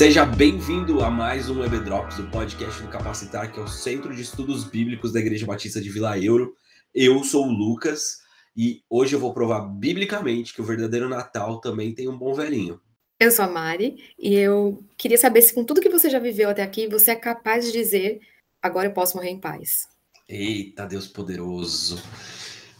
Seja bem-vindo a mais um Web Drops, o podcast do Capacitar, que é o Centro de Estudos Bíblicos da Igreja Batista de Vila Euro. Eu sou o Lucas e hoje eu vou provar biblicamente que o verdadeiro Natal também tem um bom velhinho. Eu sou a Mari e eu queria saber se com tudo que você já viveu até aqui, você é capaz de dizer agora eu posso morrer em paz. Eita, Deus poderoso.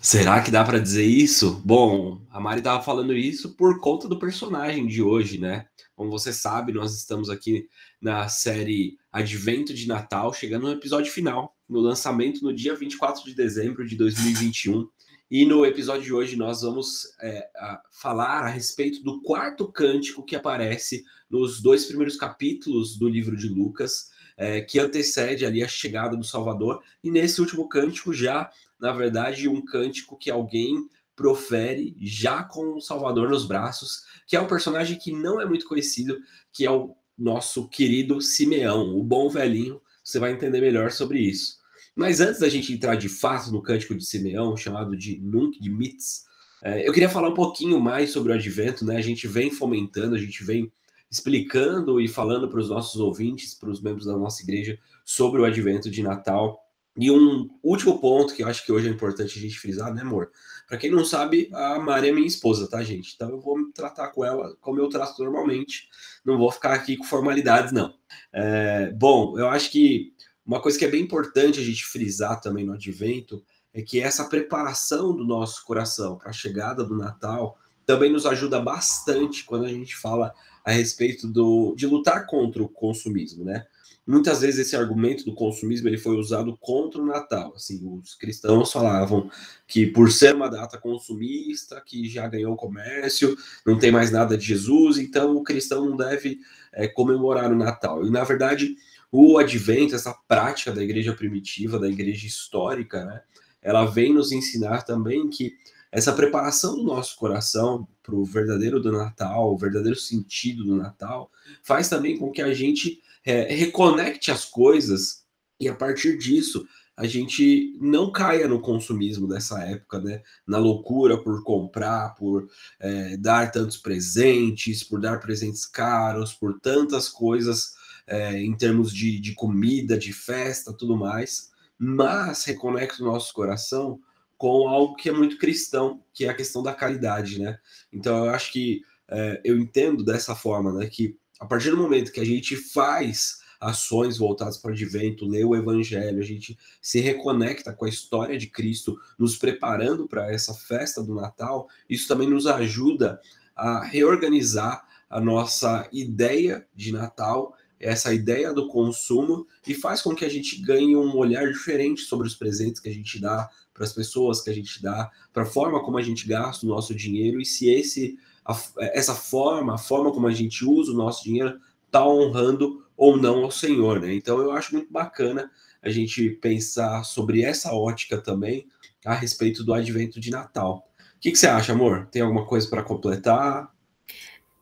Será que dá para dizer isso? Bom, a Mari estava falando isso por conta do personagem de hoje, né? Como você sabe, nós estamos aqui na série Advento de Natal, chegando no episódio final, no lançamento no dia 24 de dezembro de 2021. E no episódio de hoje nós vamos é, a falar a respeito do quarto cântico que aparece nos dois primeiros capítulos do livro de Lucas, é, que antecede ali a chegada do Salvador. E nesse último cântico já, na verdade, um cântico que alguém profere já com o Salvador nos braços, que é um personagem que não é muito conhecido, que é o nosso querido Simeão, o bom velhinho. Você vai entender melhor sobre isso. Mas antes da gente entrar de fato no cântico de Simeão, chamado de Nunc de Mitz, é, eu queria falar um pouquinho mais sobre o advento, né? A gente vem fomentando, a gente vem explicando e falando para os nossos ouvintes, para os membros da nossa igreja, sobre o advento de Natal. E um último ponto que eu acho que hoje é importante a gente frisar, né, amor? Para quem não sabe, a Mari é minha esposa, tá, gente? Então eu vou me tratar com ela como eu trato normalmente. Não vou ficar aqui com formalidades, não. É, bom, eu acho que uma coisa que é bem importante a gente frisar também no advento é que essa preparação do nosso coração para a chegada do Natal também nos ajuda bastante quando a gente fala a respeito do, de lutar contra o consumismo, né? Muitas vezes esse argumento do consumismo ele foi usado contra o Natal. Assim, os cristãos falavam que por ser uma data consumista, que já ganhou o comércio, não tem mais nada de Jesus, então o cristão não deve é, comemorar o Natal. E na verdade, o advento, essa prática da igreja primitiva, da igreja histórica, né, ela vem nos ensinar também que essa preparação do nosso coração para o verdadeiro do Natal, o verdadeiro sentido do Natal, faz também com que a gente é, reconecte as coisas e a partir disso a gente não caia no consumismo dessa época, né? Na loucura por comprar, por é, dar tantos presentes, por dar presentes caros, por tantas coisas é, em termos de, de comida, de festa, tudo mais, mas reconecta o nosso coração com algo que é muito cristão, que é a questão da caridade, né? Então eu acho que é, eu entendo dessa forma, né? Que a partir do momento que a gente faz ações voltadas para o advento, lê o evangelho, a gente se reconecta com a história de Cristo, nos preparando para essa festa do Natal, isso também nos ajuda a reorganizar a nossa ideia de Natal, essa ideia do consumo, e faz com que a gente ganhe um olhar diferente sobre os presentes que a gente dá para as pessoas que a gente dá, para a forma como a gente gasta o nosso dinheiro e se esse a, essa forma, a forma como a gente usa o nosso dinheiro, está honrando ou não ao Senhor, né? Então eu acho muito bacana a gente pensar sobre essa ótica também a respeito do advento de Natal. O que, que você acha, amor? Tem alguma coisa para completar?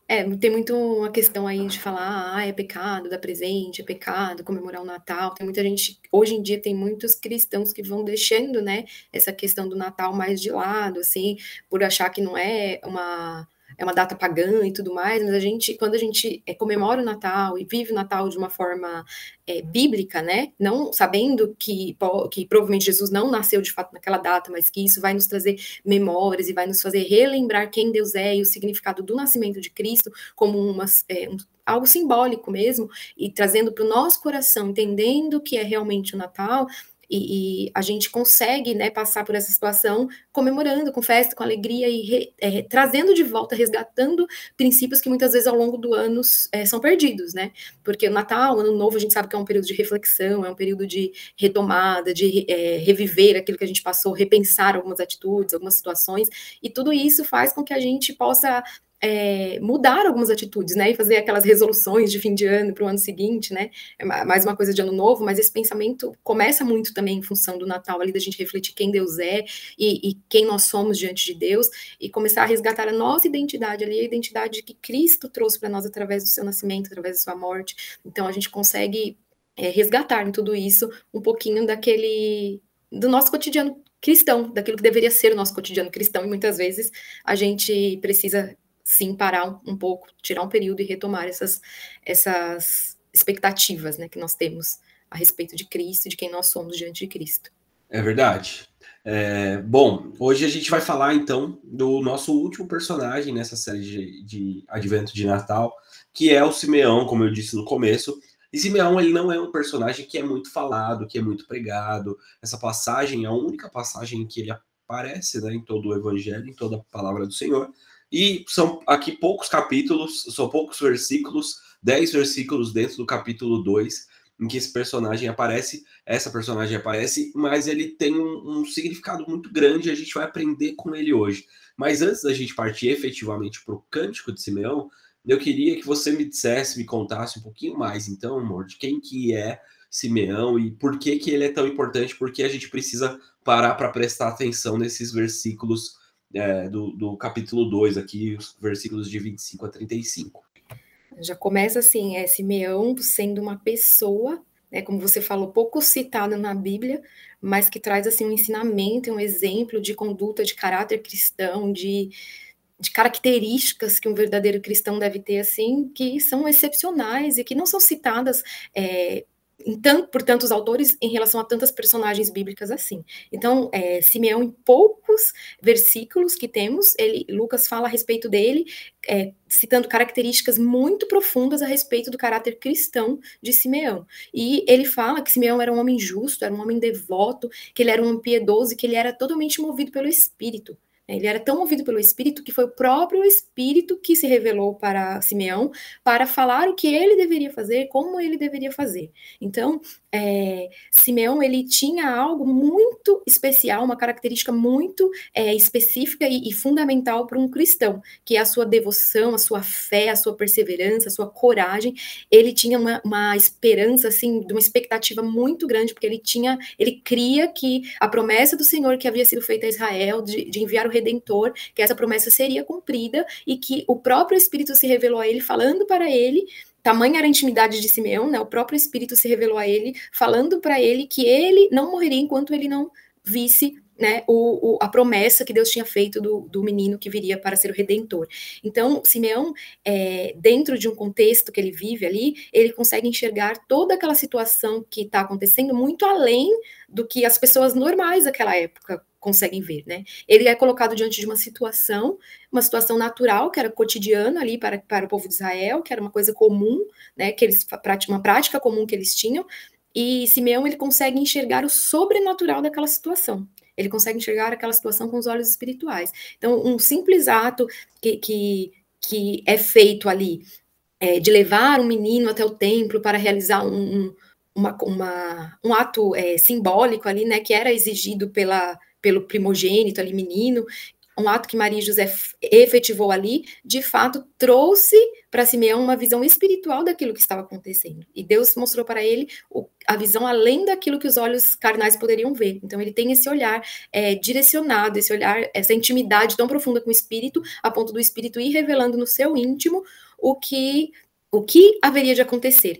É, tem muito uma questão aí de falar, ah, é pecado dar presente, é pecado comemorar o Natal. Tem muita gente, hoje em dia tem muitos cristãos que vão deixando, né, essa questão do Natal mais de lado, assim, por achar que não é uma é uma data pagã e tudo mais, mas a gente, quando a gente é, comemora o Natal e vive o Natal de uma forma é, bíblica, né, não sabendo que, que provavelmente Jesus não nasceu de fato naquela data, mas que isso vai nos trazer memórias e vai nos fazer relembrar quem Deus é e o significado do nascimento de Cristo como uma, é, um, algo simbólico mesmo, e trazendo para o nosso coração, entendendo que é realmente o Natal, e, e, a gente consegue né, passar por essa situação comemorando, com festa, com alegria e re, é, trazendo de volta, resgatando princípios que muitas vezes ao longo do ano é, são perdidos, né? Porque o Natal, o Ano Novo, a gente sabe que é um período de reflexão, é um período de retomada, de é, reviver aquilo que a gente passou, repensar algumas atitudes, algumas situações, e tudo isso faz com que a gente possa é, mudar algumas atitudes, né, e fazer aquelas resoluções de fim de ano para o ano seguinte, né, é mais uma coisa de ano novo, mas esse pensamento começa muito também em função do Natal, ali da gente refletir quem Deus é e, e quem nós somos diante de Deus, e começar a resgatar a nossa identidade ali, a identidade que Cristo trouxe para nós através do seu nascimento, através da sua morte, então a gente consegue é, resgatar em tudo isso um pouquinho daquele, do nosso cotidiano cristão, daquilo que deveria ser o nosso cotidiano cristão, e muitas vezes a gente precisa sim parar um, um pouco, tirar um período e retomar essas, essas expectativas né, que nós temos a respeito de Cristo de quem nós somos diante de Cristo. É verdade. É, bom, hoje a gente vai falar então do nosso último personagem nessa série de, de Advento de Natal, que é o Simeão, como eu disse no começo. E Simeão, ele não é um personagem que é muito falado, que é muito pregado. Essa passagem é a única passagem que ele aparece né, em todo o Evangelho, em toda a palavra do Senhor. E são aqui poucos capítulos, são poucos versículos, dez versículos dentro do capítulo 2, em que esse personagem aparece, essa personagem aparece, mas ele tem um, um significado muito grande e a gente vai aprender com ele hoje. Mas antes da gente partir efetivamente para o Cântico de Simeão, eu queria que você me dissesse, me contasse um pouquinho mais, então, amor, de quem que é Simeão e por que que ele é tão importante, porque a gente precisa parar para prestar atenção nesses versículos é, do, do capítulo 2 aqui, os versículos de 25 a 35. Já começa assim, é Simeão sendo uma pessoa, né, como você falou, pouco citada na Bíblia, mas que traz assim um ensinamento, um exemplo de conduta, de caráter cristão, de, de características que um verdadeiro cristão deve ter, assim, que são excepcionais e que não são citadas é, tanto, por tantos autores em relação a tantas personagens bíblicas assim. Então, é, Simeão, em poucos versículos que temos, ele, Lucas fala a respeito dele, é, citando características muito profundas a respeito do caráter cristão de Simeão. E ele fala que Simeão era um homem justo, era um homem devoto, que ele era um piedoso e que ele era totalmente movido pelo Espírito. Ele era tão movido pelo Espírito que foi o próprio Espírito que se revelou para Simeão para falar o que ele deveria fazer, como ele deveria fazer. Então, é, Simeão ele tinha algo muito especial, uma característica muito é, específica e, e fundamental para um cristão, que é a sua devoção, a sua fé, a sua perseverança, a sua coragem. Ele tinha uma, uma esperança assim, de uma expectativa muito grande, porque ele tinha, ele cria que a promessa do Senhor que havia sido feita a Israel de, de enviar o Redentor, que essa promessa seria cumprida e que o próprio Espírito se revelou a ele, falando para ele Tamanha era a intimidade de Simeão, né? O próprio Espírito se revelou a ele, falando para ele que ele não morreria enquanto ele não visse né, o, o, a promessa que Deus tinha feito do, do, menino que viria para ser o redentor. Então, Simeão, é, dentro de um contexto que ele vive ali, ele consegue enxergar toda aquela situação que está acontecendo muito além do que as pessoas normais daquela época conseguem ver, né? Ele é colocado diante de uma situação, uma situação natural, que era cotidiana ali para, para o povo de Israel, que era uma coisa comum, né? Que eles uma prática comum que eles tinham. E Simeão ele consegue enxergar o sobrenatural daquela situação. Ele consegue enxergar aquela situação com os olhos espirituais. Então, um simples ato que, que, que é feito ali é, de levar um menino até o templo para realizar um, um uma, uma, um ato é, simbólico ali, né, que era exigido pela, pelo primogênito ali, menino, um ato que Maria e José efetivou ali, de fato trouxe para Simeão uma visão espiritual daquilo que estava acontecendo. E Deus mostrou para ele o, a visão além daquilo que os olhos carnais poderiam ver. Então ele tem esse olhar é, direcionado, esse olhar, essa intimidade tão profunda com o espírito, a ponto do espírito ir revelando no seu íntimo o que o que haveria de acontecer.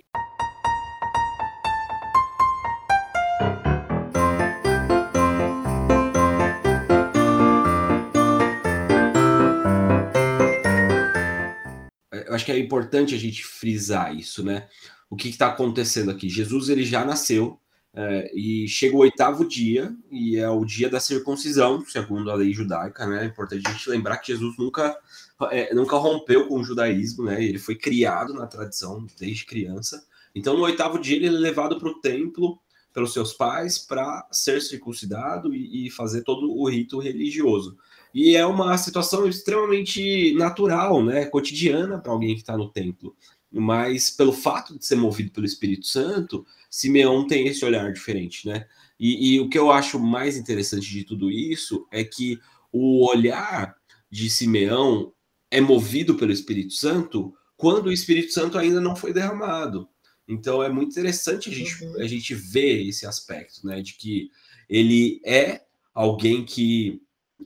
Acho que é importante a gente frisar isso, né? O que está acontecendo aqui? Jesus ele já nasceu é, e chega o oitavo dia e é o dia da circuncisão, segundo a lei judaica, né? É importante a gente lembrar que Jesus nunca é, nunca rompeu com o judaísmo, né? Ele foi criado na tradição desde criança. Então, no oitavo dia ele é levado para o templo pelos seus pais para ser circuncidado e, e fazer todo o rito religioso. E é uma situação extremamente natural, né, cotidiana para alguém que está no templo. Mas pelo fato de ser movido pelo Espírito Santo, Simeão tem esse olhar diferente, né? E, e o que eu acho mais interessante de tudo isso é que o olhar de Simeão é movido pelo Espírito Santo quando o Espírito Santo ainda não foi derramado. Então é muito interessante a gente, uhum. a gente ver esse aspecto, né? De que ele é alguém que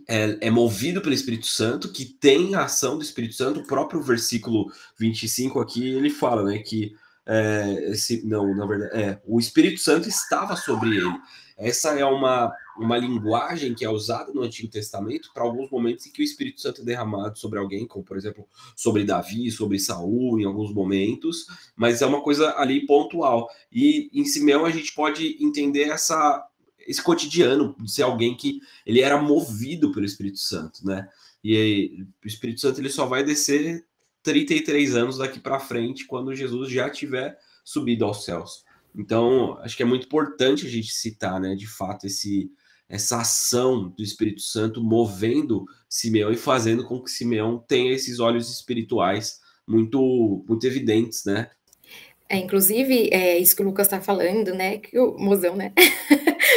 é, é, movido pelo Espírito Santo, que tem a ação do Espírito Santo. O próprio versículo 25 aqui ele fala, né, que é, esse, não, na verdade, é, o Espírito Santo estava sobre ele. Essa é uma uma linguagem que é usada no Antigo Testamento para alguns momentos em que o Espírito Santo é derramado sobre alguém, como por exemplo sobre Davi, sobre Saul, em alguns momentos, mas é uma coisa ali pontual. E em Simeão a gente pode entender essa esse cotidiano de ser alguém que ele era movido pelo Espírito Santo, né? E aí, o Espírito Santo ele só vai descer 33 anos daqui para frente, quando Jesus já tiver subido aos céus. Então, acho que é muito importante a gente citar, né, de fato, esse, essa ação do Espírito Santo movendo Simeão e fazendo com que Simeão tenha esses olhos espirituais muito, muito evidentes, né? É, inclusive, é isso que o Lucas está falando, né? Que o mozão, né?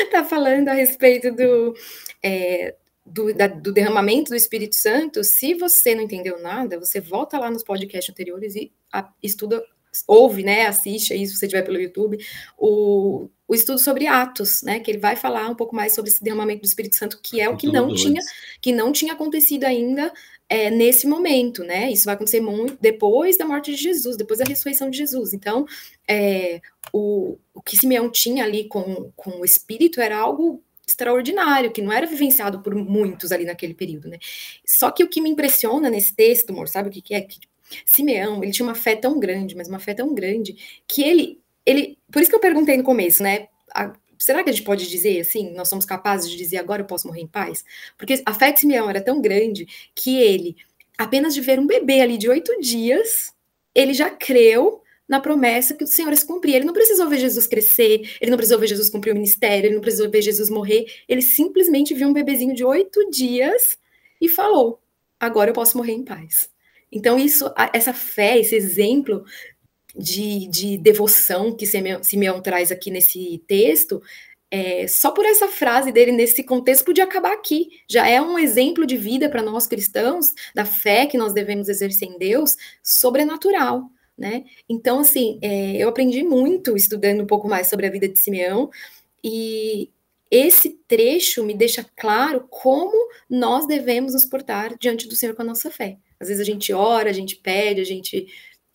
está falando a respeito do, é, do, da, do, derramamento do Espírito Santo. Se você não entendeu nada, você volta lá nos podcasts anteriores e a, estuda ouve, né, assiste aí, se você estiver pelo YouTube, o, o estudo sobre Atos, né, que ele vai falar um pouco mais sobre esse derramamento do Espírito Santo, que é o que não tinha, que não tinha acontecido ainda é, nesse momento, né, isso vai acontecer muito depois da morte de Jesus, depois da ressurreição de Jesus, então, é, o, o que Simeão tinha ali com, com o Espírito era algo extraordinário, que não era vivenciado por muitos ali naquele período, né? Só que o que me impressiona nesse texto, amor, sabe o que, que é? Que Simeão, ele tinha uma fé tão grande, mas uma fé tão grande, que ele, ele, por isso que eu perguntei no começo, né? A, será que a gente pode dizer assim, nós somos capazes de dizer agora eu posso morrer em paz? Porque a fé de Simeão era tão grande que ele, apenas de ver um bebê ali de oito dias, ele já creu na promessa que o Senhor se cumprir. Ele não precisou ver Jesus crescer, ele não precisou ver Jesus cumprir o ministério, ele não precisou ver Jesus morrer. Ele simplesmente viu um bebezinho de oito dias e falou: agora eu posso morrer em paz. Então, isso, essa fé, esse exemplo de, de devoção que Simeão, Simeão traz aqui nesse texto, é, só por essa frase dele nesse contexto podia acabar aqui. Já é um exemplo de vida para nós cristãos, da fé que nós devemos exercer em Deus, sobrenatural. Né? Então, assim, é, eu aprendi muito estudando um pouco mais sobre a vida de Simeão, e esse trecho me deixa claro como nós devemos nos portar diante do Senhor com a nossa fé. Às vezes a gente ora, a gente pede, a gente.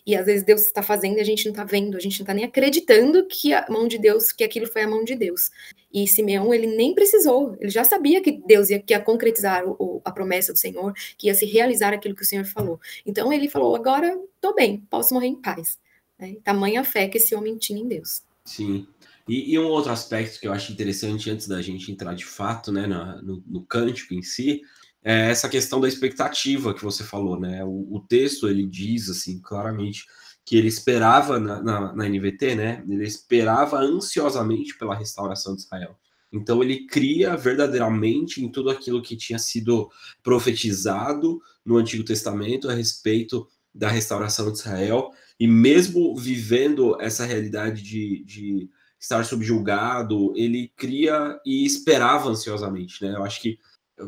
E às vezes Deus está fazendo e a gente não está vendo, a gente não está nem acreditando que a mão de Deus, que aquilo foi a mão de Deus. E Simeão, ele nem precisou, ele já sabia que Deus ia, que ia concretizar o, a promessa do Senhor, que ia se realizar aquilo que o Senhor falou. Então ele falou: agora estou bem, posso morrer em paz. Né? Tamanha fé que esse homem tinha em Deus. Sim. E, e, um outro aspecto que eu acho interessante antes da gente entrar de fato né, no, no cântico em si, é essa questão da expectativa que você falou, né? O, o texto ele diz assim claramente que ele esperava na, na, na, NVT, né? Ele esperava ansiosamente pela restauração de Israel. Então ele cria verdadeiramente em tudo aquilo que tinha sido profetizado no Antigo Testamento a respeito da restauração de Israel, e mesmo vivendo essa realidade de, de estar subjugado, ele cria e esperava ansiosamente, né? Eu acho que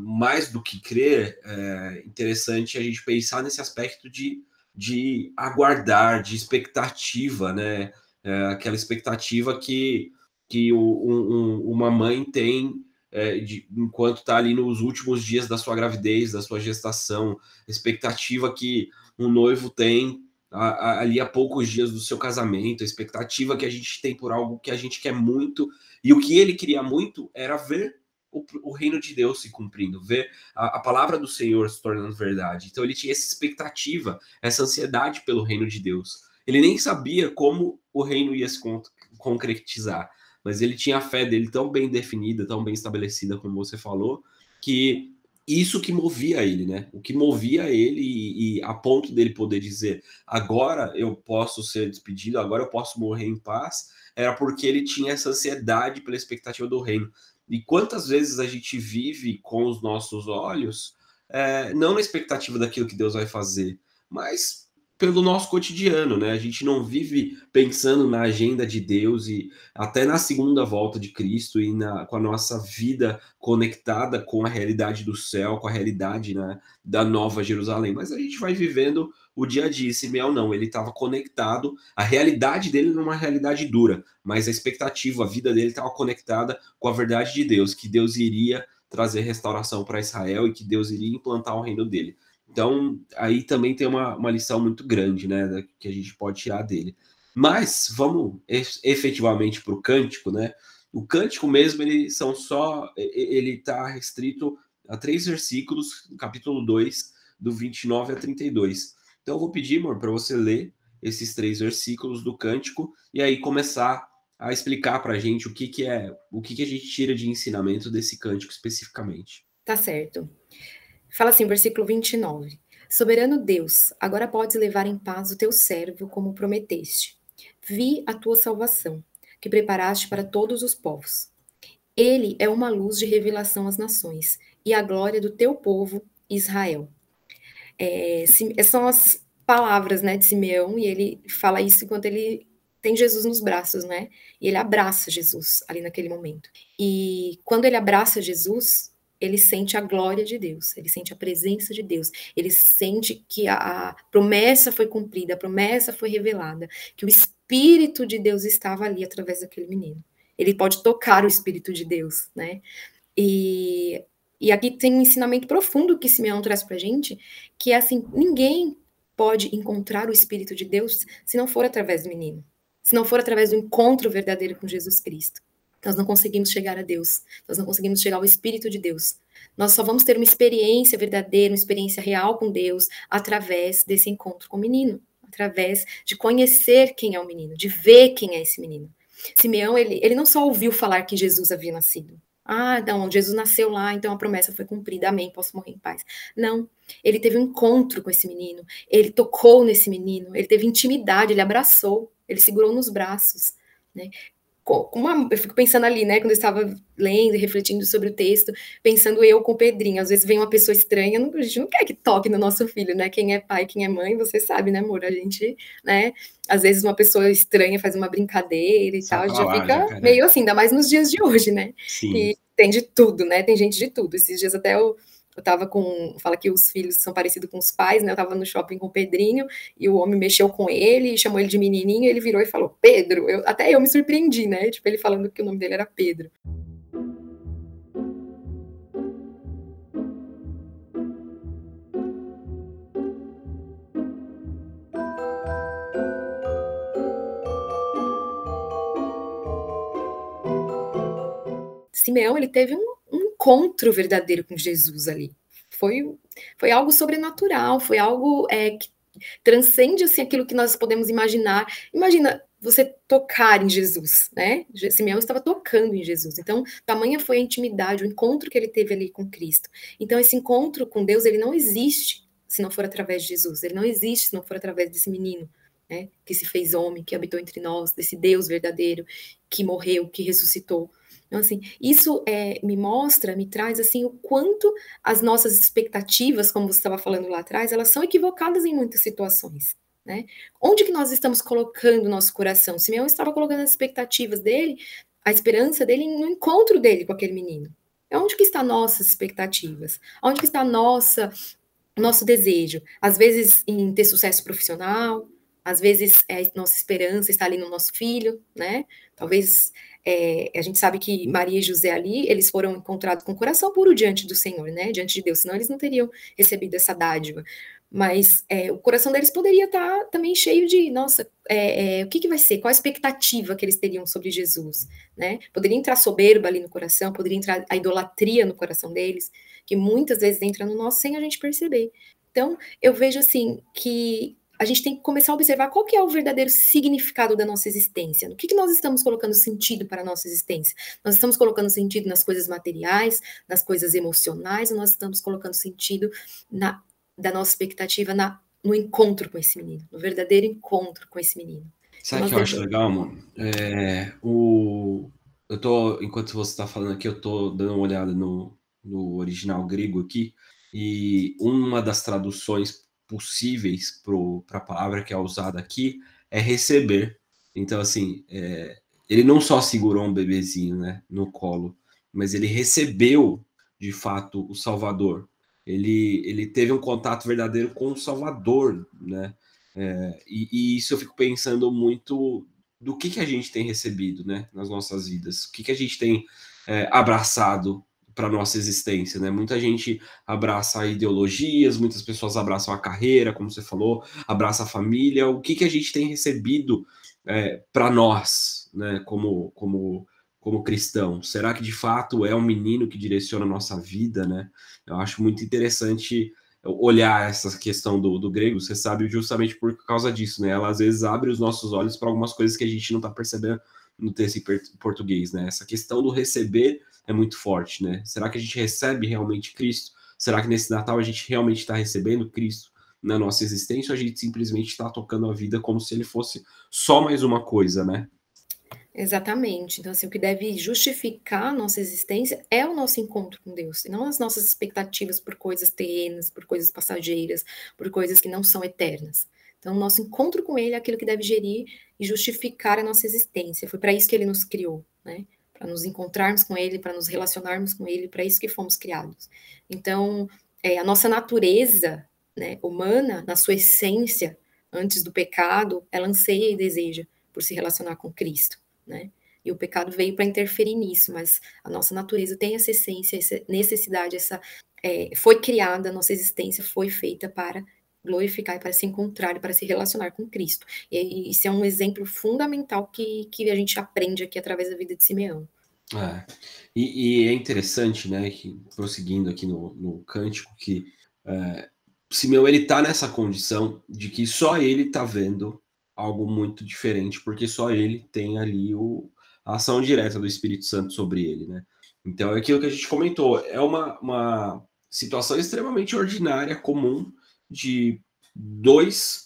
mais do que crer, é interessante a gente pensar nesse aspecto de, de aguardar, de expectativa, né? É, aquela expectativa que, que o, um, uma mãe tem é, de, enquanto está ali nos últimos dias da sua gravidez, da sua gestação, expectativa que um noivo tem a, a, ali a poucos dias do seu casamento, a expectativa que a gente tem por algo que a gente quer muito, e o que ele queria muito era ver o, o reino de Deus se cumprindo, ver a, a, palavra do Senhor se tornando verdade. Então ele tinha essa expectativa, essa ansiedade pelo reino de Deus. Ele nem sabia como o reino ia se con concretizar, mas ele tinha a fé dele tão bem definida, tão bem estabelecida, como você falou, que isso que movia ele, né? O que movia ele e, e, a ponto dele poder dizer agora eu posso ser despedido, agora eu posso morrer em paz, era porque ele tinha essa ansiedade pela expectativa do reino. E quantas vezes a gente vive com os nossos olhos, é, não na expectativa daquilo que Deus vai fazer, mas pelo nosso cotidiano, né? A gente não vive pensando na agenda de Deus e até na segunda volta de Cristo e na, com a nossa vida conectada com a realidade do céu, com a realidade né, da Nova Jerusalém. Mas a gente vai vivendo o dia a dia. Simeão não, ele estava conectado, a realidade dele numa realidade dura, mas a expectativa, a vida dele estava conectada com a verdade de Deus, que Deus iria trazer restauração para Israel e que Deus iria implantar o reino dele. Então, aí também tem uma, uma lição muito grande, né, que a gente pode tirar dele. Mas vamos efetivamente para o cântico, né? O cântico mesmo, ele são só, ele está restrito a três versículos, capítulo 2, do 29 a 32. Então eu vou pedir, amor, para você ler esses três versículos do cântico e aí começar a explicar para a gente o que, que é, o que, que a gente tira de ensinamento desse cântico especificamente. Tá certo. Fala assim, versículo 29. Soberano Deus, agora podes levar em paz o teu servo, como prometeste. Vi a tua salvação que preparaste para todos os povos. Ele é uma luz de revelação às nações e a glória do teu povo, Israel. É, são as palavras né, de Simeão, e ele fala isso enquanto ele tem Jesus nos braços, né? E ele abraça Jesus ali naquele momento. E quando ele abraça Jesus, ele sente a glória de Deus, ele sente a presença de Deus, ele sente que a, a promessa foi cumprida, a promessa foi revelada, que o Espírito de Deus estava ali através daquele menino. Ele pode tocar o Espírito de Deus, né? E, e aqui tem um ensinamento profundo que Simeão traz para gente, que é assim: ninguém pode encontrar o Espírito de Deus se não for através do menino, se não for através do encontro verdadeiro com Jesus Cristo. Nós não conseguimos chegar a Deus, nós não conseguimos chegar ao Espírito de Deus. Nós só vamos ter uma experiência verdadeira, uma experiência real com Deus através desse encontro com o menino através de conhecer quem é o menino, de ver quem é esse menino. Simeão, ele, ele não só ouviu falar que Jesus havia nascido. Ah, não, Jesus nasceu lá, então a promessa foi cumprida, amém, posso morrer em paz. Não, ele teve um encontro com esse menino, ele tocou nesse menino, ele teve intimidade, ele abraçou, ele segurou nos braços. Né? Uma, eu fico pensando ali, né, quando eu estava lendo e refletindo sobre o texto, pensando eu com o Pedrinho, às vezes vem uma pessoa estranha, não, a gente não quer que toque no nosso filho, né, quem é pai, quem é mãe, você sabe, né, amor, a gente, né, às vezes uma pessoa estranha faz uma brincadeira e Só tal, a gente fica cara. meio assim, ainda mais nos dias de hoje, né, Sim. e tem de tudo, né, tem gente de tudo, esses dias até eu eu tava com. Fala que os filhos são parecidos com os pais, né? Eu tava no shopping com o Pedrinho e o homem mexeu com ele, chamou ele de menininho, ele virou e falou: Pedro. Eu, até eu me surpreendi, né? Tipo, ele falando que o nome dele era Pedro. Simeão ele teve um, encontro verdadeiro com Jesus ali. Foi, foi algo sobrenatural, foi algo é, que transcende assim, aquilo que nós podemos imaginar. Imagina você tocar em Jesus, né? Simeão estava tocando em Jesus. Então, tamanha foi a intimidade, o encontro que ele teve ali com Cristo. Então, esse encontro com Deus, ele não existe se não for através de Jesus. Ele não existe se não for através desse menino, né? Que se fez homem, que habitou entre nós, desse Deus verdadeiro, que morreu, que ressuscitou. Então, assim, isso é, me mostra, me traz, assim, o quanto as nossas expectativas, como você estava falando lá atrás, elas são equivocadas em muitas situações, né? Onde que nós estamos colocando o nosso coração? Simeão estava colocando as expectativas dele, a esperança dele no encontro dele com aquele menino. Onde que estão nossas expectativas? Onde que está nossa nosso desejo? Às vezes em ter sucesso profissional, às vezes é, nossa esperança está ali no nosso filho, né? Talvez é, a gente sabe que Maria e José ali, eles foram encontrados com o coração puro diante do Senhor, né? Diante de Deus, senão eles não teriam recebido essa dádiva. Mas é, o coração deles poderia estar também cheio de, nossa, é, é, o que, que vai ser? Qual a expectativa que eles teriam sobre Jesus, né? Poderia entrar soberba ali no coração, poderia entrar a idolatria no coração deles, que muitas vezes entra no nosso sem a gente perceber. Então, eu vejo assim que a gente tem que começar a observar qual que é o verdadeiro significado da nossa existência. No que, que nós estamos colocando sentido para a nossa existência? Nós estamos colocando sentido nas coisas materiais, nas coisas emocionais, ou nós estamos colocando sentido na, da nossa expectativa na, no encontro com esse menino, no verdadeiro encontro com esse menino. Sabe o que eu acho legal, mano? É, o, eu tô, enquanto você está falando aqui, eu tô dando uma olhada no, no original grego aqui, e uma das traduções possíveis para a palavra que é usada aqui é receber. Então, assim, é, ele não só segurou um bebezinho né, no colo, mas ele recebeu, de fato, o Salvador. Ele, ele teve um contato verdadeiro com o Salvador, né? É, e, e, isso eu fico pensando muito do que, que a gente tem recebido, né, nas nossas vidas, o que, que a gente tem é, abraçado para nossa existência, né? Muita gente abraça ideologias, muitas pessoas abraçam a carreira, como você falou, abraça a família. O que, que a gente tem recebido é, para nós, né? Como, como, como cristão? Será que de fato é um menino que direciona a nossa vida, né? Eu acho muito interessante olhar essa questão do, do grego, você sabe, justamente por causa disso, né? Ela às vezes abre os nossos olhos para algumas coisas que a gente não está percebendo no texto em português, né? Essa questão do receber é muito forte, né? Será que a gente recebe realmente Cristo? Será que nesse Natal a gente realmente está recebendo Cristo na nossa existência ou a gente simplesmente está tocando a vida como se ele fosse só mais uma coisa, né? Exatamente. Então, assim, o que deve justificar a nossa existência é o nosso encontro com Deus, e não as nossas expectativas por coisas terrenas, por coisas passageiras, por coisas que não são eternas. Então, o nosso encontro com Ele é aquilo que deve gerir e justificar a nossa existência. Foi para isso que Ele nos criou, né? Para nos encontrarmos com Ele, para nos relacionarmos com Ele, para isso que fomos criados. Então, é, a nossa natureza né, humana, na sua essência, antes do pecado, ela anseia e deseja por se relacionar com Cristo né? E o pecado veio para interferir nisso, mas a nossa natureza tem essa essência, essa necessidade, essa é, foi criada, a nossa existência foi feita para glorificar, para se encontrar, para se relacionar com Cristo. E isso é um exemplo fundamental que, que a gente aprende aqui através da vida de Simeão. É. E, e, é interessante, né, que prosseguindo aqui no, no cântico, que é, Simeão ele está nessa condição de que só ele está vendo algo muito diferente, porque só ele tem ali o, a ação direta do Espírito Santo sobre ele, né? Então é aquilo que a gente comentou, é uma, uma situação extremamente ordinária, comum, de dois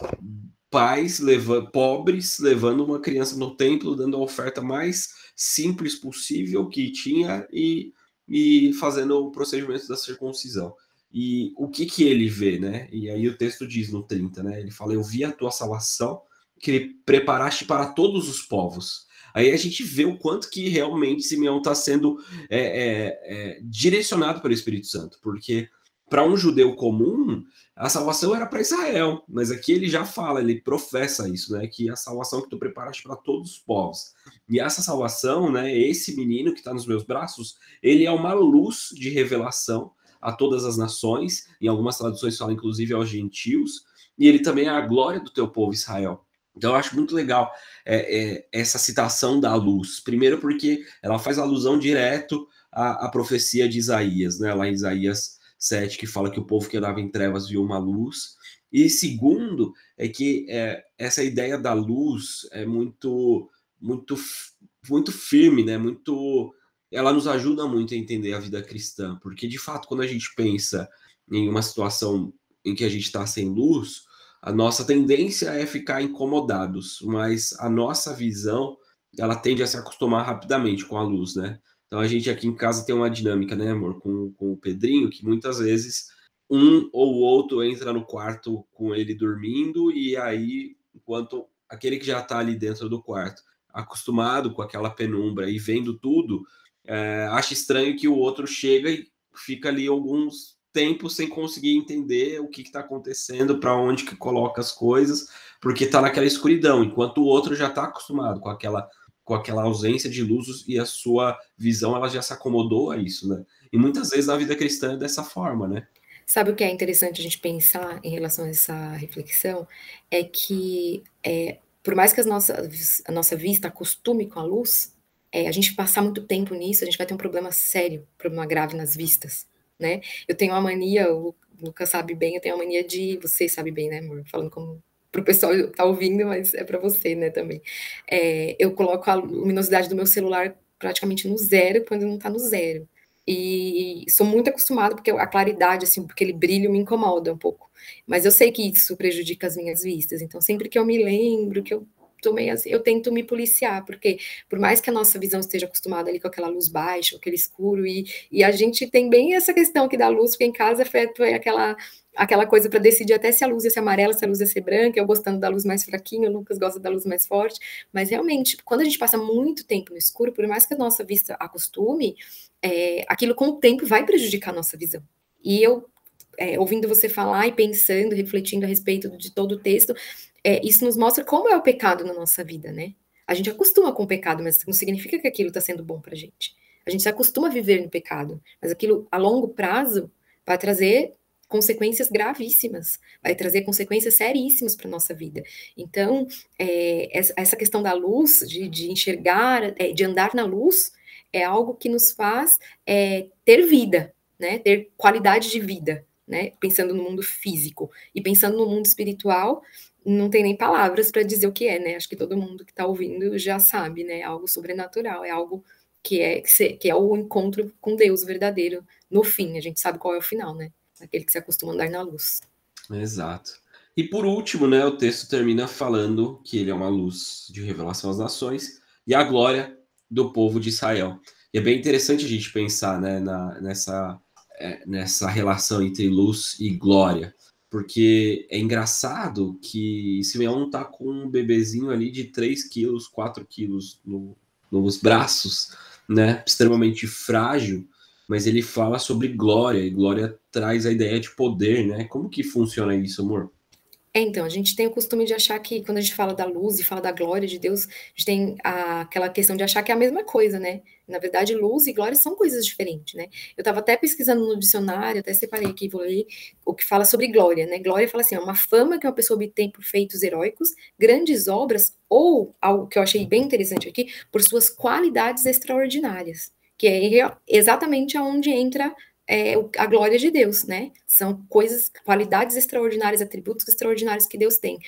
pais leva, pobres levando uma criança no templo, dando a oferta mais simples possível que tinha e, e fazendo o procedimento da circuncisão. E o que que ele vê, né? E aí o texto diz no 30, né? Ele fala: Eu vi a tua salvação que preparaste para todos os povos. Aí a gente vê o quanto que realmente Simeão está sendo é, é, é, direcionado pelo Espírito Santo, porque para um judeu comum, a salvação era para Israel, mas aqui ele já fala, ele professa isso, né? Que a salvação que tu preparaste para todos os povos. E essa salvação, né? Esse menino que está nos meus braços, ele é uma luz de revelação a todas as nações, em algumas traduções fala inclusive aos gentios, e ele também é a glória do teu povo Israel. Então, eu acho muito legal é, é, essa citação da luz. Primeiro, porque ela faz alusão direto à, à, profecia de Isaías, né? lá em Isaías 7, que fala que o povo que andava em trevas viu uma luz. E segundo, é que é, essa ideia da luz é muito, muito, muito firme, né? Muito, ela nos ajuda muito a entender a vida cristã, porque de fato, quando a gente pensa em uma situação em que a gente está sem luz, a nossa tendência é ficar incomodados, mas a nossa visão ela tende a se acostumar rapidamente com a luz, né? Então a gente aqui em casa tem uma dinâmica, né, amor, com, com o Pedrinho, que muitas vezes um ou outro entra no quarto com ele dormindo, e aí, enquanto aquele que já está ali dentro do quarto, acostumado com aquela penumbra e vendo tudo, é, acha estranho que o outro chega e fica ali alguns tempo sem conseguir entender o que está acontecendo, para onde que coloca as coisas, porque está naquela escuridão, enquanto o outro já está acostumado com aquela com aquela ausência de luz e a sua visão ela já se acomodou a isso, né? E muitas vezes na vida cristã é dessa forma, né? Sabe o que é interessante a gente pensar em relação a essa reflexão? É que, é, por mais que as nossas, a nossa vista acostume com a luz, é, a gente passar muito tempo nisso, a gente vai ter um problema sério, problema grave nas vistas né? Eu tenho uma mania, o Lucas sabe bem, eu tenho uma mania de, você sabe bem, né, amor? Falando como para o pessoal que tá ouvindo, mas é para você, né, também. É, eu coloco a luminosidade do meu celular praticamente no zero quando não está no zero. E sou muito acostumada porque a claridade, assim, porque aquele brilho me incomoda um pouco. Mas eu sei que isso prejudica as minhas vistas. Então, sempre que eu me lembro que eu tomei assim, eu tento me policiar, porque por mais que a nossa visão esteja acostumada ali com aquela luz baixa, aquele escuro, e, e a gente tem bem essa questão aqui da luz, porque em casa foi, foi aquela aquela coisa para decidir até se a luz ia ser amarela, se a luz ia ser branca, eu gostando da luz mais fraquinha, o Lucas gosta da luz mais forte, mas realmente, quando a gente passa muito tempo no escuro, por mais que a nossa vista acostume, é, aquilo com o tempo vai prejudicar a nossa visão. E eu, é, ouvindo você falar e pensando, refletindo a respeito de todo o texto, é, isso nos mostra como é o pecado na nossa vida, né? A gente acostuma com o pecado, mas não significa que aquilo está sendo bom para a gente. A gente se acostuma a viver no pecado, mas aquilo a longo prazo vai trazer consequências gravíssimas, vai trazer consequências seríssimas para nossa vida. Então, é, essa questão da luz, de, de enxergar, é, de andar na luz, é algo que nos faz é, ter vida, né? Ter qualidade de vida, né? Pensando no mundo físico e pensando no mundo espiritual, não tem nem palavras para dizer o que é, né? Acho que todo mundo que está ouvindo já sabe, né? É algo sobrenatural, é algo que é que é o encontro com Deus verdadeiro no fim. A gente sabe qual é o final, né? Aquele que se acostuma a andar na luz. Exato. E por último, né, o texto termina falando que ele é uma luz de revelação às nações e a glória do povo de Israel. E é bem interessante a gente pensar né, na, nessa, nessa relação entre luz e glória, porque é engraçado que Simeão está com um bebezinho ali de 3 quilos, 4 quilos no, nos braços, né, extremamente frágil, mas ele fala sobre glória, e glória traz a ideia de poder, né? Como que funciona isso, amor? É, então, a gente tem o costume de achar que quando a gente fala da luz e fala da glória de Deus, a gente tem a, aquela questão de achar que é a mesma coisa, né? Na verdade, luz e glória são coisas diferentes, né? Eu estava até pesquisando no dicionário, até separei aqui, vou ler o que fala sobre glória, né? Glória fala assim, é uma fama que uma pessoa obtém por feitos heróicos, grandes obras, ou, algo que eu achei bem interessante aqui, por suas qualidades extraordinárias, que é exatamente aonde entra é, a glória de Deus, né? São coisas, qualidades extraordinárias, atributos extraordinários que Deus tem.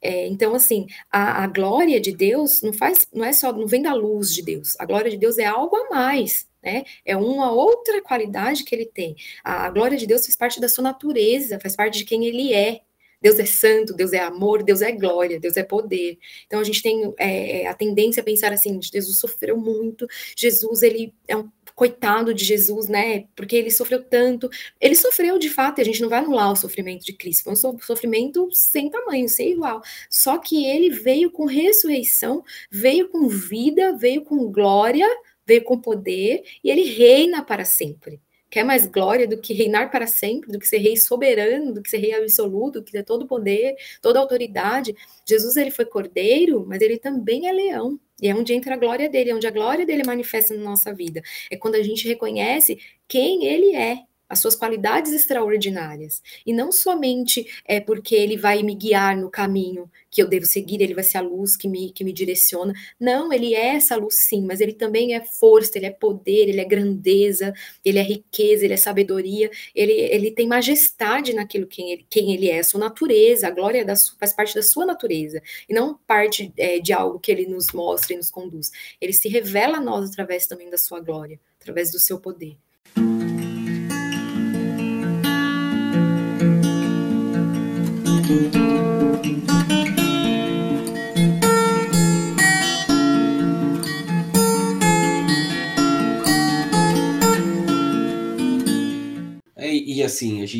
É, então, assim, a, a, glória de Deus não faz, não é só, não vem da luz de Deus. A glória de Deus é algo a mais, né? É uma outra qualidade que ele tem. A, a glória de Deus faz parte da sua natureza, faz parte de quem ele é. Deus é santo, Deus é amor, Deus é glória, Deus é poder. Então a gente tem é, a tendência a pensar assim: Jesus sofreu muito, Jesus ele é um coitado de Jesus, né? Porque ele sofreu tanto. Ele sofreu de fato, e a gente não vai anular o sofrimento de Cristo, foi um sofrimento sem tamanho, sem igual. Só que ele veio com ressurreição, veio com vida, veio com glória, veio com poder, e ele reina para sempre. Quer mais glória do que reinar para sempre, do que ser rei soberano, do que ser rei absoluto, que ter todo poder, toda autoridade. Jesus ele foi cordeiro, mas ele também é leão. E é onde entra a glória dele, é onde a glória dele manifesta na nossa vida. É quando a gente reconhece quem ele é as suas qualidades extraordinárias. E não somente é porque ele vai me guiar no caminho que eu devo seguir, ele vai ser a luz que me, que me direciona. Não, ele é essa luz sim, mas ele também é força, ele é poder, ele é grandeza, ele é riqueza, ele é sabedoria, ele, ele tem majestade naquilo quem ele, quem ele é, sua natureza, a glória da, faz parte da sua natureza, e não parte é, de algo que ele nos mostra e nos conduz. Ele se revela a nós através também da sua glória, através do seu poder.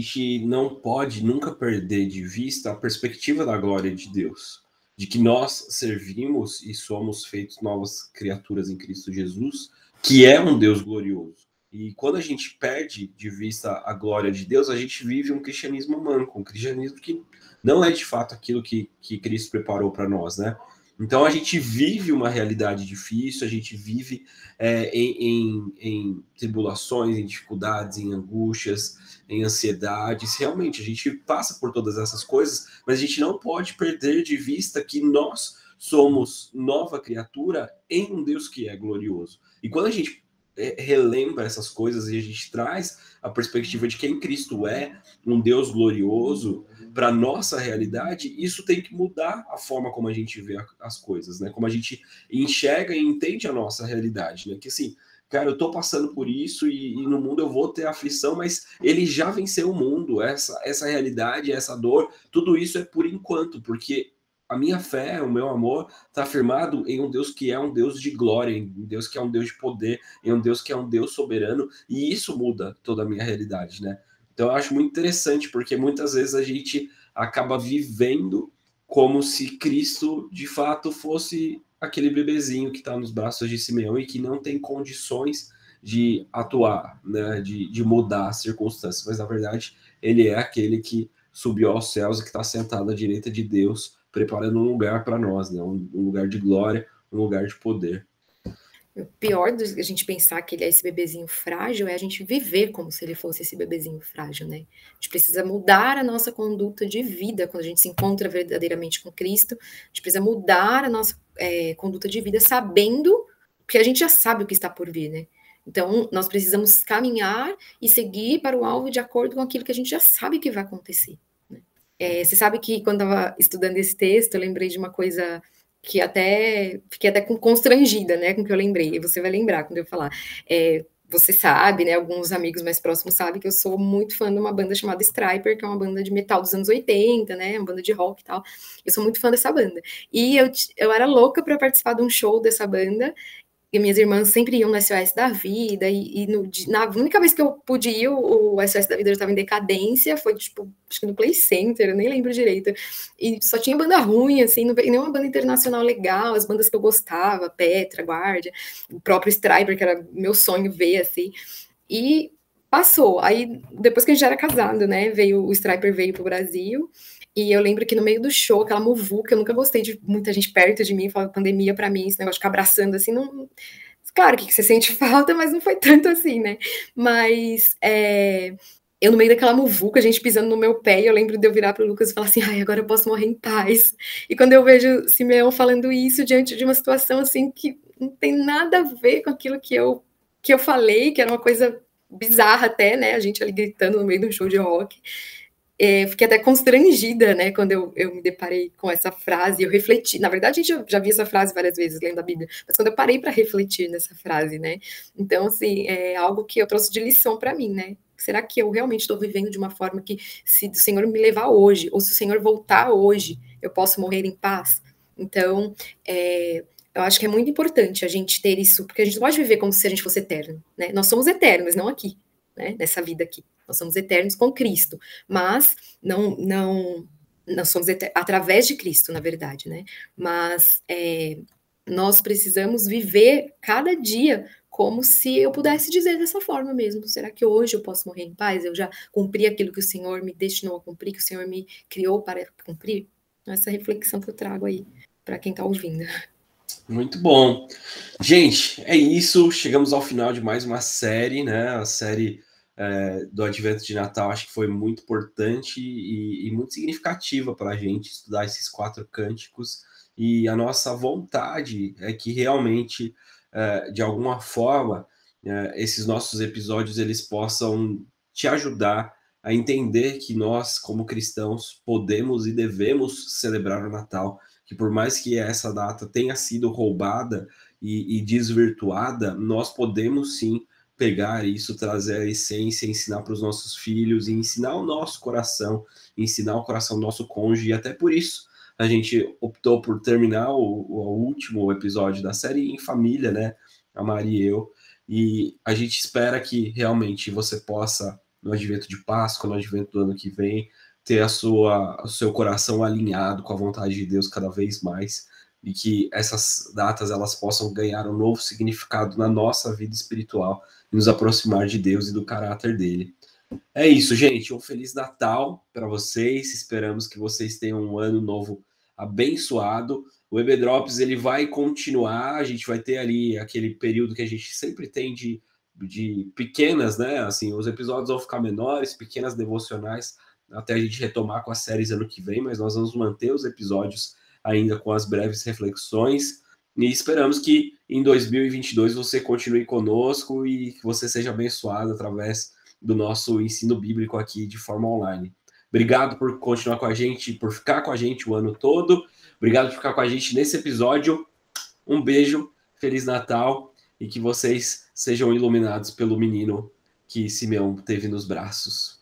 Gente não pode nunca perder de vista a perspectiva da glória de Deus, de que nós servimos e somos feitos novas criaturas em Cristo Jesus, que é um Deus glorioso. E quando a gente perde de vista a glória de Deus, a gente vive um cristianismo manco, um cristianismo que não é de fato aquilo que, que Cristo preparou para nós, né? Então a gente vive uma realidade difícil, a gente vive é, em, em, em, tribulações, em dificuldades, em angústias, em ansiedades. Realmente a gente passa por todas essas coisas, mas a gente não pode perder de vista que nós somos nova criatura em um Deus que é glorioso. E quando a gente é, relembra essas coisas e a gente traz a perspectiva de quem Cristo é, um Deus glorioso, para nossa realidade, isso tem que mudar a forma como a gente vê as coisas, né? Como a gente enxerga e entende a nossa realidade, né? Que assim, cara, eu tô passando por isso e, e, no mundo eu vou ter aflição, mas ele já venceu o mundo, essa, essa realidade, essa dor, tudo isso é por enquanto, porque a minha fé, o meu amor, está afirmado em um Deus que é um Deus de glória, em um Deus que é um Deus de poder, em um Deus que é um Deus soberano, e isso muda toda a minha realidade, né? Então eu acho muito interessante, porque muitas vezes a gente acaba vivendo como se Cristo de fato fosse aquele bebezinho que está nos braços de Simeão e que não tem condições de atuar, né, de, de mudar as circunstâncias, mas na verdade ele é aquele que subiu aos céus e que está sentado à direita de Deus preparando um lugar para nós, né? Um, um, lugar de glória, um lugar de poder. O pior do a gente pensar que ele é esse bebezinho frágil é a gente viver como se ele fosse esse bebezinho frágil, né? A gente precisa mudar a nossa conduta de vida quando a gente se encontra verdadeiramente com Cristo. A gente precisa mudar a nossa é, conduta de vida sabendo porque a gente já sabe o que está por vir, né? Então, nós precisamos caminhar e seguir para o alvo de acordo com aquilo que a gente já sabe que vai acontecer. Né? É, você sabe que quando estava estudando esse texto, eu lembrei de uma coisa que até fiquei até constrangida, né, com o que eu lembrei. E você vai lembrar quando eu falar. É, você sabe, né? Alguns amigos mais próximos sabem que eu sou muito fã de uma banda chamada Striper, que é uma banda de metal dos anos 80, né? Uma banda de rock e tal. Eu sou muito fã dessa banda. E eu, eu era louca para participar de um show dessa banda e minhas irmãs sempre iam no SOS da Vida, e, e no, na única vez que eu pude ir, o, o SOS da Vida já estava em decadência, foi tipo, acho que no Play Center, eu nem lembro direito. E só tinha banda ruim, assim, não nenhuma banda internacional legal, as bandas que eu gostava, Petra, Guardia, o próprio Striper, que era meu sonho ver, assim. E passou. Aí, depois que a gente já era casado, né, veio, o Striper veio pro Brasil, e eu lembro que no meio do show, aquela muvuca, eu nunca gostei de muita gente perto de mim, falando pandemia para mim, esse negócio de ficar abraçando assim, não. Claro que você sente falta, mas não foi tanto assim, né? Mas é, eu, no meio daquela muvuca, a gente pisando no meu pé, e eu lembro de eu virar para o Lucas e falar assim: ai, agora eu posso morrer em paz. E quando eu vejo Simeão falando isso diante de uma situação assim que não tem nada a ver com aquilo que eu, que eu falei, que era uma coisa bizarra até, né? A gente ali gritando no meio do show de rock é, fiquei até constrangida, né, quando eu, eu me deparei com essa frase, eu refleti, na verdade a gente já, já vi essa frase várias vezes lendo a Bíblia, mas quando eu parei para refletir nessa frase, né, então, assim, é algo que eu trouxe de lição para mim, né, será que eu realmente estou vivendo de uma forma que, se o Senhor me levar hoje, ou se o Senhor voltar hoje, eu posso morrer em paz? Então, é, eu acho que é muito importante a gente ter isso, porque a gente não pode viver como se a gente fosse eterno, né, nós somos eternos, não aqui, né, nessa vida aqui. Nós somos eternos com Cristo, mas não não nós somos através de Cristo, na verdade, né? Mas é, nós precisamos viver cada dia como se eu pudesse dizer dessa forma mesmo. Será que hoje eu posso morrer em paz? Eu já cumpri aquilo que o Senhor me destinou a cumprir, que o Senhor me criou para cumprir? Essa reflexão que eu trago aí para quem está ouvindo. Muito bom. Gente, é isso. Chegamos ao final de mais uma série, né? A série é, do advento de Natal, acho que foi muito importante e, e muito significativa para a gente estudar esses quatro cânticos. E a nossa vontade é que realmente, é, de alguma forma, é, esses nossos episódios eles possam te ajudar a entender que nós, como cristãos, podemos e devemos celebrar o Natal, que por mais que essa data tenha sido roubada e, e desvirtuada, nós podemos sim pegar isso, trazer a essência, ensinar para os nossos filhos e ensinar o nosso coração, ensinar o coração do nosso cônjuge, e até por isso a gente optou por terminar o, o último episódio da série em família, né? A Maria e eu. E a gente espera que realmente você possa, no advento de Páscoa, no advento do ano que vem, ter a sua, o seu coração alinhado com a vontade de Deus cada vez mais e que essas datas elas possam ganhar um novo significado na nossa vida espiritual e nos aproximar de Deus e do caráter dele. É isso, gente. Um feliz Natal para vocês. Esperamos que vocês tenham um ano novo abençoado. O EB Drops ele vai continuar. A gente vai ter ali aquele período que a gente sempre tem de, de pequenas, né? Assim, os episódios vão ficar menores, pequenas devocionais, até a gente retomar com as séries ano que vem, mas nós vamos manter os episódios ainda com as breves reflexões. E esperamos que em 2022 você continue conosco e que você seja abençoado através do nosso ensino bíblico aqui de forma online. Obrigado por continuar com a gente, por ficar com a gente o ano todo. Obrigado por ficar com a gente nesse episódio. Um beijo, Feliz Natal e que vocês sejam iluminados pelo menino que Simeão teve nos braços.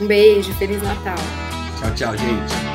Um beijo, Feliz Natal. Tchau, tchau, gente.